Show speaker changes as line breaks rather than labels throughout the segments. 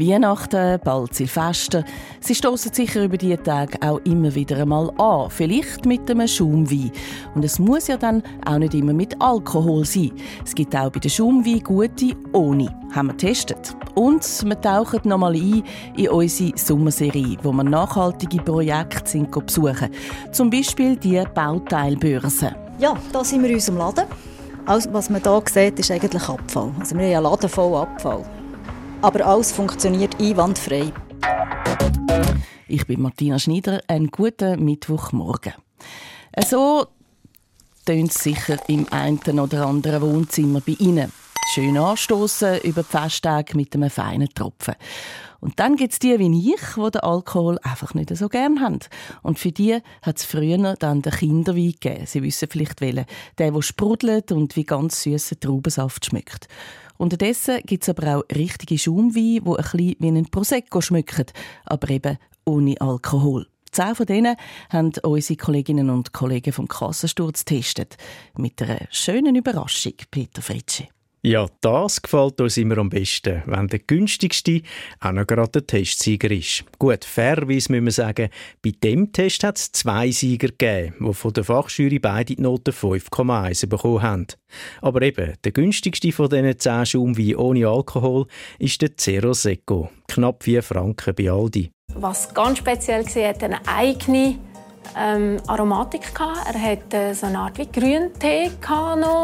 Weihnachten, bald Silvester. Sie stoßen sicher über diese Tage auch immer wieder einmal an. Vielleicht mit einem Schaumwein. Und es muss ja dann auch nicht immer mit Alkohol sein. Es gibt auch bei den Schaumwein gute ohne. Haben wir getestet. Und wir tauchen nochmal ein in unsere Sommerserie, wo wir nachhaltige Projekte sind besuchen. Zum Beispiel die Bauteilbörse.
Ja, da sind wir in unserem Laden. Alles, was man hier sieht, ist eigentlich Abfall. Also wir haben einen Laden voll Abfall aber alles funktioniert einwandfrei.
Ich bin Martina Schneider. Einen guten Mittwochmorgen. So tönt es sicher im einen oder anderen Wohnzimmer bei Ihnen. Schön anstoßen über die Festtage mit einem feinen Tropfen. Und dann gibt es die wie ich, die den Alkohol einfach nicht so gern haben. Und für die hat es früher dann den Kinderwein gegeben. Sie wissen vielleicht welchen. Der, der sprudelt und wie ganz süßer Traubensaft schmeckt. Unterdessen gibt es aber auch richtige Schaumweine, die ein bisschen wie ein Prosecco schmecken, aber eben ohne Alkohol. Zehn von denen haben unsere Kolleginnen und Kollegen vom Kassensturz getestet. Mit einer schönen Überraschung, Peter Fritsche.
Ja, das gefällt uns immer am besten, wenn der günstigste auch noch gerade der Testsieger ist. Gut, fairerweise müssen wir sagen, bei dem Test hat es zwei Sieger gegeben, die von der Fachjury beide die Note 5,1 bekommen haben. Aber eben, der günstigste von diesen 10 Schaumweinen ohne Alkohol ist der Zero Secco. Knapp 4 Franken bei Aldi.
Was ganz speziell war, hat eine eigene ähm, Aromatik gehabt. Er hatte äh, so eine Art wie Grüntee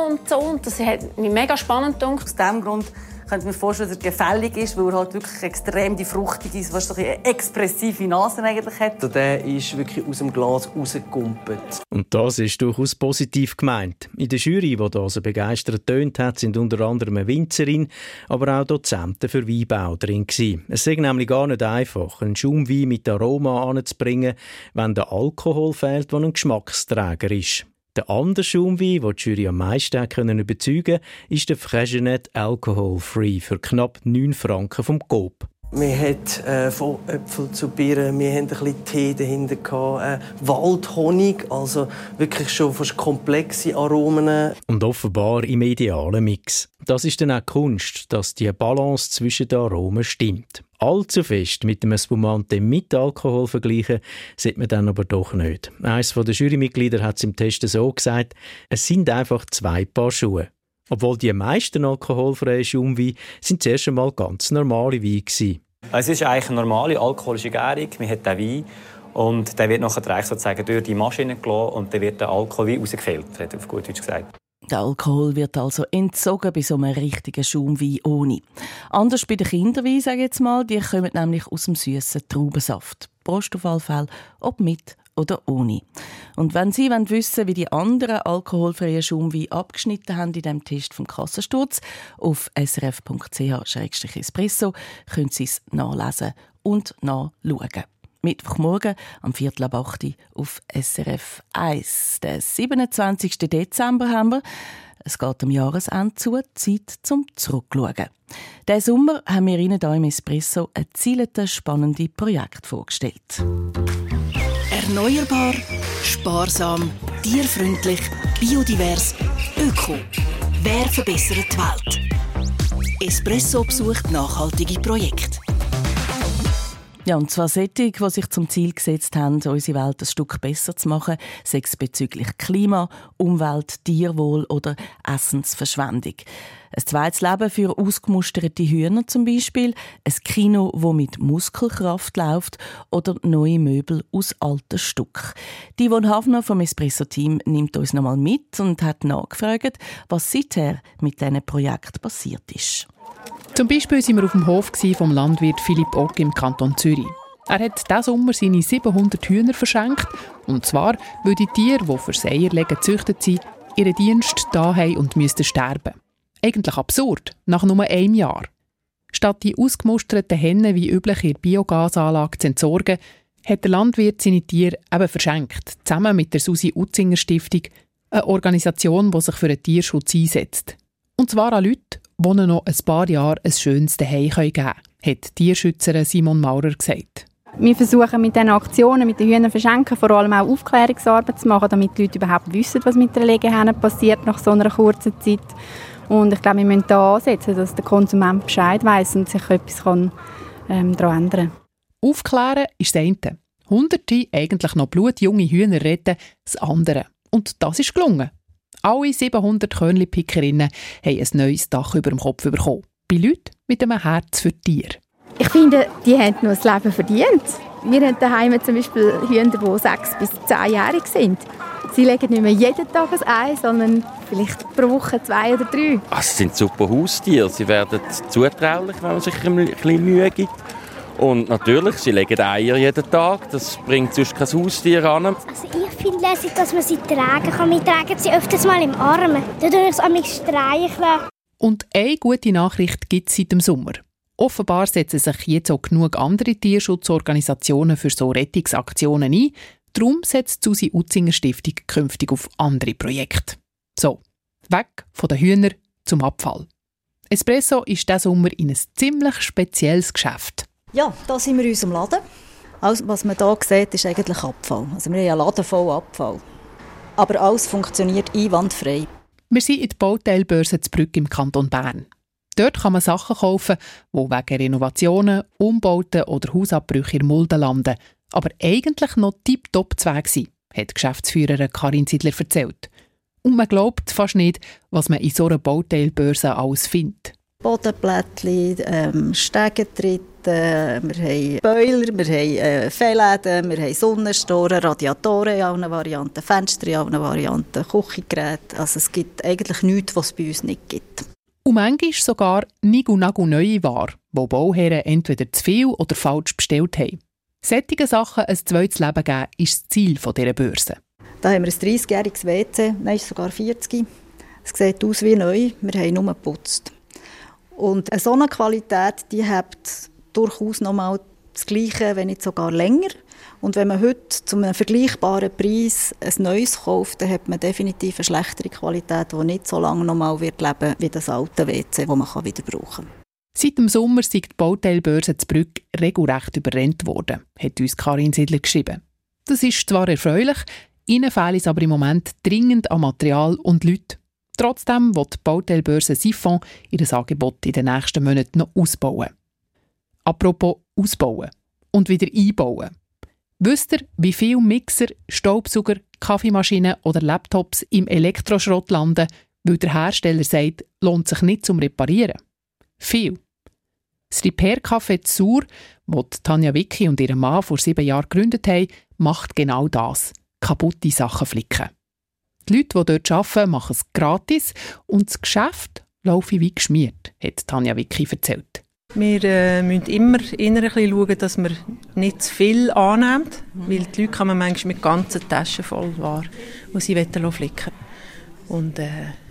und so. Und das hat mich mega spannend gedacht.
Aus diesem Grund könnte ich mir vorstellen, dass er gefällig ist, weil er halt wirklich extrem die fruchtige, was so eine expressive Nase eigentlich hat.
Also der ist wirklich aus dem Glas rausgekumpelt.
Und das ist durchaus positiv gemeint. In der Jury, die da so begeistert tönt hat, sind unter anderem eine Winzerin, aber auch Dozenten für Weinbau drin gewesen. Es ist nämlich gar nicht einfach, einen Schaumwein mit Aroma anzubringen, wenn der Alkohol fehlt, der ein Geschmacksträger ist. Der andere Schaumwein, den die Jury am meisten können überzeugen ist der Freshenet Alcohol Free für knapp 9 Franken vom Coop.
Wir hatten äh, von Äpfel zu Birnen, wir hatten ein bisschen Tee dahinter, gehabt, äh, Waldhonig, also wirklich schon fast komplexe Aromen.
Und offenbar im idealen Mix. Das ist dann auch Kunst, dass die Balance zwischen den Aromen stimmt allzu fest mit dem Spumante mit Alkohol vergleichen, sieht man dann aber doch nicht. Eines der Jurymitglieder hat es im Test so gesagt, es sind einfach zwei Paar Schuhe. Obwohl die meisten alkoholfreien Schaumweine sind zuerst einmal ganz normale Weine gewesen.
Es ist eigentlich eine normale alkoholische Gärung. Man hat den Wein und der wird nachher sozusagen durch die Maschine gelassen und dann wird der Alkohol wie rausgefiltert, auf gut Deutsch gesagt.
Der Alkohol wird also entzogen bei so einem richtigen Schaumwein ohne. Anders bei den Kinderwein, sage ich jetzt mal, die kommen nämlich aus dem süßen Traubensaft. Prost auf alle Fälle, ob mit oder ohne. Und wenn Sie wollen wissen wie die anderen alkoholfreien Schaumweine abgeschnitten haben in dem Test vom Kassensturz, auf srf.ch-espresso können Sie es nachlesen und nachschauen. Mittwochmorgen am Viertel ab 8 auf SRF 1. Den 27. Dezember haben wir. Es geht am Jahresende zu, Zeit zum Zurückschauen. Diesen Sommer haben wir Ihnen hier im Espresso ein zieltes, spannendes Projekt vorgestellt.
Erneuerbar, sparsam, tierfreundlich, biodivers, öko. Wer verbessert die Welt? Espresso besucht nachhaltige Projekte.
Ja, und zwar solche, die sich zum Ziel gesetzt haben, unsere Welt ein Stück besser zu machen, sei es bezüglich Klima, Umwelt, Tierwohl oder Essensverschwendung. Ein zweites Leben für ausgemusterte Hühner zum Beispiel, ein Kino, wo mit Muskelkraft läuft oder neue Möbel aus alten Stück. Die von Havner vom Espresso-Team nimmt uns nochmal mit und hat nachgefragt, was seither mit diesem Projekt passiert ist.
Zum Beispiel waren wir auf dem Hof vom Landwirt Philipp Ock im Kanton Zürich. Er hat diesen Sommer seine 700 Hühner verschenkt. Und zwar, weil die Tiere, die für das Eierlegen gezüchtet sind, ihren Dienst da haben und müssten sterben. Eigentlich absurd, nach nur einem Jahr. Statt die ausgemusterten Hennen wie üblich in der Biogasanlage zu entsorgen, hat der Landwirt seine Tiere eben verschenkt, zusammen mit der Susi Utzinger Stiftung, eine Organisation, die sich für den Tierschutz einsetzt. Und zwar an Leute, die ihnen noch ein paar Jahre ein schönes Zuhause geben können, hat Tierschützerin Simon Maurer gesagt.
Wir versuchen mit diesen Aktionen, mit den Hühnern verschenken, vor allem auch Aufklärungsarbeit zu machen, damit die Leute überhaupt wissen, was mit den Legehennen passiert nach so einer kurzen Zeit. Und ich glaube, wir müssen da ansetzen, dass der Konsument Bescheid weiß und sich etwas kann, ähm, daran ändern kann.
Aufklären ist das eine. Hunderte eigentlich noch blutjunge Hühner retten, das andere. Und das ist gelungen. Alle 700 Körnli-Pickerinnen haben ein neues Dach über dem Kopf bekommen. Bei Leuten mit einem Herz für Tiere.
Ich finde, die haben noch das Leben verdient. Wir haben daheim zum Beispiel Hühner, die sechs bis zehnjährig sind. Sie legen nicht mehr jeden Tag ein Ei, sondern vielleicht pro Woche zwei oder drei.
Ach, es sind super Haustiere. Sie werden zutraulich, wenn man sich ein bisschen Mühe gibt. Und natürlich, sie legen Eier jeden Tag. Das bringt sonst kein Haustier an.
Also ich finde lässig, dass man sie tragen kann. Wir tragen sie öfters mal im Arm. Dadurch kann ich streicheln.
Und eine gute Nachricht gibt es seit dem Sommer. Offenbar setzen sich jetzt auch genug andere Tierschutzorganisationen für so Rettungsaktionen ein. Darum setzt Susi Utzinger Stiftung künftig auf andere Projekte. So, weg von den Hühnern zum Abfall. Espresso ist diesen Sommer in ein ziemlich spezielles Geschäft.
Ja, da sind wir in unserem Laden. Alles, was man hier sieht, ist eigentlich Abfall. Also wir haben einen Laden voll Abfall. Aber alles funktioniert einwandfrei.
Wir sind in der Bauteilbörse Brück im Kanton Bern. Dort kann man Sachen kaufen, die wegen Renovationen, Umbauten oder Hausabbrüchen in Mulden landen, aber eigentlich noch tiptop zu Weg sind, hat Geschäftsführerin Karin Zidler erzählt. Und man glaubt fast nicht, was man in so einer Bauteilbörse alles findet.
Bodenplättchen, ähm, Stegentritte, wir haben Boiler, wir haben äh, Fellläden, wir haben Sonnenstoren, Radiatoren in allen Varianten, Fenster in allen Varianten, Küchengeräte. Also es gibt eigentlich nichts, was es bei uns nicht gibt.
Und manchmal sogar nigu-nagu neue Ware, wo Bauherren entweder zu viel oder falsch bestellt haben. Sättige Sachen ein zweites Leben geben, ist das Ziel dieser Börse.
Da haben wir ein 30-jähriges WC, nein, sogar 40. Es sieht aus wie neu, wir haben nur geputzt. Und eine solche Qualität, die hat durchaus noch mal das Gleiche, wenn nicht sogar länger. Und wenn man heute zu einem vergleichbaren Preis ein neues kauft, dann hat man definitiv eine schlechtere Qualität, die nicht so lange noch mal wird leben wie das alte WC, das man wieder brauchen kann.
Seit dem Sommer ist die Bauteilbörse zu Brück regelrecht überrennt worden, hat uns Karin Siedler geschrieben. Das ist zwar erfreulich, ihnen fehlt es aber im Moment dringend an Material und Leuten. Trotzdem wird die Bauteilbörse Siphon ihr Angebot in den nächsten Monaten noch ausbauen. Apropos ausbauen und wieder einbauen. Wisst ihr, wie viele Mixer, Staubsauger, Kaffeemaschinen oder Laptops im Elektroschrott landen, weil der Hersteller sagt, lohnt sich nicht zum Reparieren? Viel. Das Repair-Café Zur, das Tanja Wicki und ihr Mann vor sieben Jahren gegründet haben, macht genau das. Kaputte Sachen flicken. Die Leute, die dort arbeiten, machen es gratis und das Geschäft laufe wie geschmiert, hat Tanja Wicki erzählt.
Wir äh, müssen immer ein schauen, dass wir nicht zu viel annehmen, weil die Leute kann man manchmal mit ganzen Taschen voll war, die sie flicken wollen. Und äh,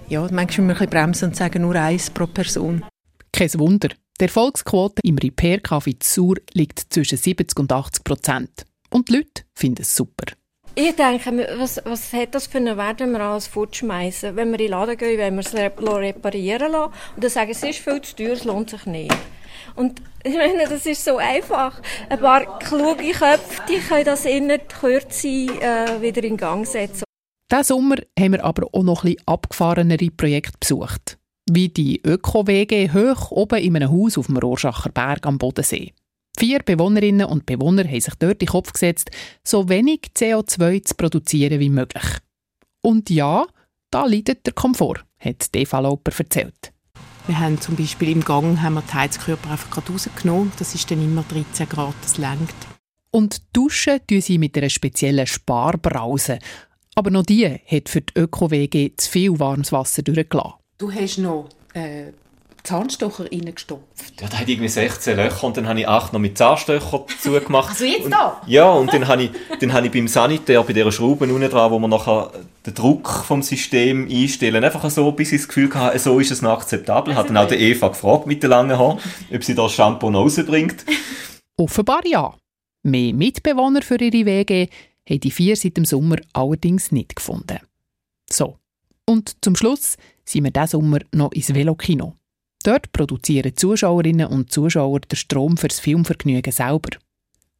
ja, manchmal müssen wir ein bisschen bremsen und sagen, nur eins pro Person.
Kein Wunder. Die Erfolgsquote im Repair-Café Sur liegt zwischen 70 und 80 Prozent. Und die Leute finden es super.
Ich denke, was, was hat das für einen Wert, wenn wir alles fortschmeißen? Wenn wir in den Laden gehen, wenn wir es reparieren lassen und dann sagen, es ist viel zu teuer, es lohnt sich nicht. Und ich meine, das ist so einfach. Ein paar kluge Köpfe, die können das in der Kürze äh, wieder in Gang setzen.
Diesen Sommer haben wir aber auch noch ein abgefahrenere Projekte besucht. Wie die Öko-WG hoch oben in einem Haus auf dem Rorschacher Berg am Bodensee. Vier Bewohnerinnen und Bewohner haben sich dort in den Kopf gesetzt, so wenig CO2 zu produzieren wie möglich. Und ja, da leidet der Komfort, hat Eva Lauper erzählt.
Wir haben zum Beispiel im Gang haben wir die Heizkörper einfach gerade rausgenommen. Das ist dann immer 13 Grad, das längt.
Und duschen tun sie mit einer speziellen Sparbrause. Aber noch die hat für die Öko-WG zu viel warmes Wasser durchgelassen.
Du hast noch äh, Zahnstocher reingestopft.
Ja, da hat irgendwie 16 Löcher und dann habe ich acht noch mit Zahnstocher zugemacht.
Also jetzt
und,
da?
Ja, und dann habe ich, dann habe ich beim Sanitär, bei dieser Schraube unten dran, wo man nachher den Druck vom System einstellen, einfach so, bis ich das Gefühl hatte, so ist es noch akzeptabel. Ich habe dann auch die Eva gefragt mit den langen Haaren, ob sie das Shampoo noch rausbringt.
Offenbar ja. Mehr Mitbewohner für ihre Wege haben die vier seit dem Sommer allerdings nicht gefunden. So. Und zum Schluss sind wir diesen Sommer noch ins Velokino. Dort produzieren Zuschauerinnen und Zuschauer den Strom fürs Filmvergnügen selber.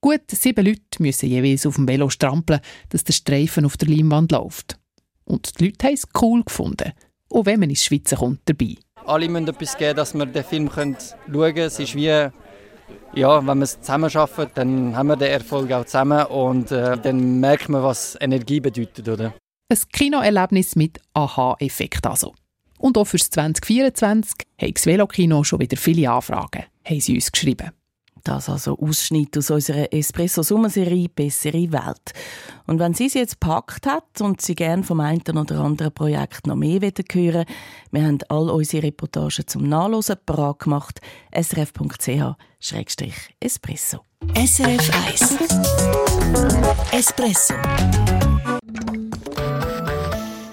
Gut sieben Leute müssen jeweils auf dem Velo strampeln, dass der Streifen auf der Leinwand läuft. Und die Leute haben es cool gefunden. Auch wenn man ins Schweizer kommt dabei.
Alle müssen etwas geben, dass wir den Film schauen können. Es ist wie, ja, wenn wir es zusammen schaffen, dann haben wir den Erfolg auch zusammen und äh, dann merkt man, was Energie bedeutet, oder?
Ein Kinoerlebnis mit Aha-Effekt also. Und auch fürs 2024 hat das Velokino schon wieder viele Anfragen, haben sie uns geschrieben.
Das also Ausschnitt aus unserer Espresso-Sommerserie «Bessere Welt». Und wenn sie es jetzt gepackt hat und sie gerne vom einen oder anderen Projekt noch mehr hören wir haben all unsere Reportagen zum Nachlesen parat gemacht. srf.ch-espresso.
SRF 1 Espresso